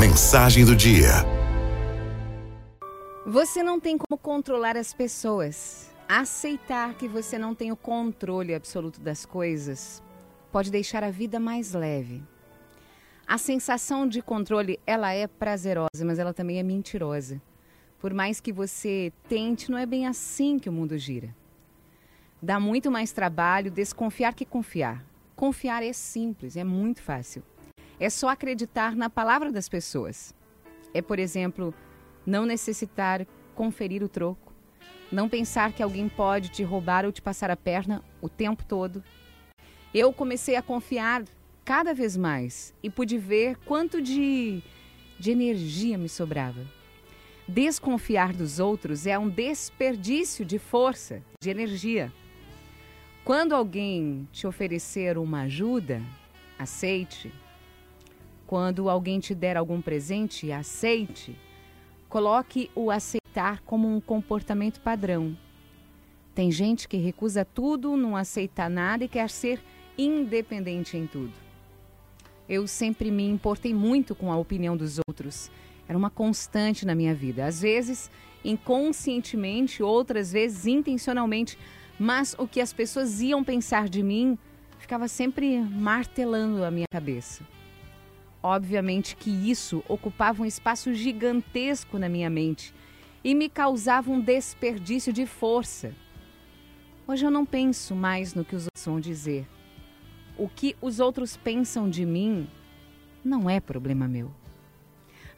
Mensagem do dia. Você não tem como controlar as pessoas. Aceitar que você não tem o controle absoluto das coisas pode deixar a vida mais leve. A sensação de controle, ela é prazerosa, mas ela também é mentirosa. Por mais que você tente, não é bem assim que o mundo gira. Dá muito mais trabalho desconfiar que confiar. Confiar é simples, é muito fácil. É só acreditar na palavra das pessoas. É, por exemplo, não necessitar conferir o troco, não pensar que alguém pode te roubar ou te passar a perna o tempo todo. Eu comecei a confiar cada vez mais e pude ver quanto de, de energia me sobrava. Desconfiar dos outros é um desperdício de força, de energia. Quando alguém te oferecer uma ajuda, aceite. Quando alguém te der algum presente, aceite. Coloque o aceitar como um comportamento padrão. Tem gente que recusa tudo, não aceita nada e quer ser independente em tudo. Eu sempre me importei muito com a opinião dos outros. Era uma constante na minha vida. Às vezes, inconscientemente, outras vezes intencionalmente mas o que as pessoas iam pensar de mim ficava sempre martelando a minha cabeça. Obviamente que isso ocupava um espaço gigantesco na minha mente e me causava um desperdício de força. Hoje eu não penso mais no que os outros vão dizer. O que os outros pensam de mim não é problema meu.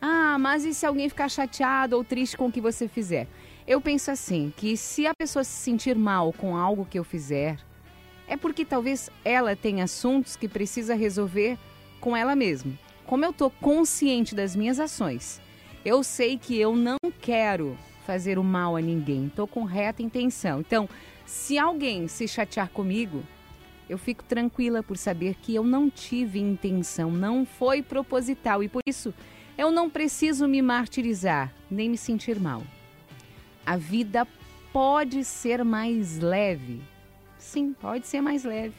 Ah, mas e se alguém ficar chateado ou triste com o que você fizer? Eu penso assim, que se a pessoa se sentir mal com algo que eu fizer, é porque talvez ela tenha assuntos que precisa resolver com ela mesma. Como eu estou consciente das minhas ações, eu sei que eu não quero fazer o mal a ninguém, estou com reta intenção. Então, se alguém se chatear comigo, eu fico tranquila por saber que eu não tive intenção, não foi proposital e por isso eu não preciso me martirizar nem me sentir mal a vida pode ser mais leve. Sim, pode ser mais leve.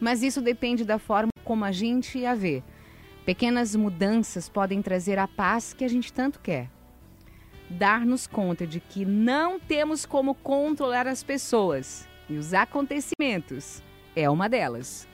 Mas isso depende da forma como a gente a vê. Pequenas mudanças podem trazer a paz que a gente tanto quer. Dar-nos conta de que não temos como controlar as pessoas e os acontecimentos é uma delas.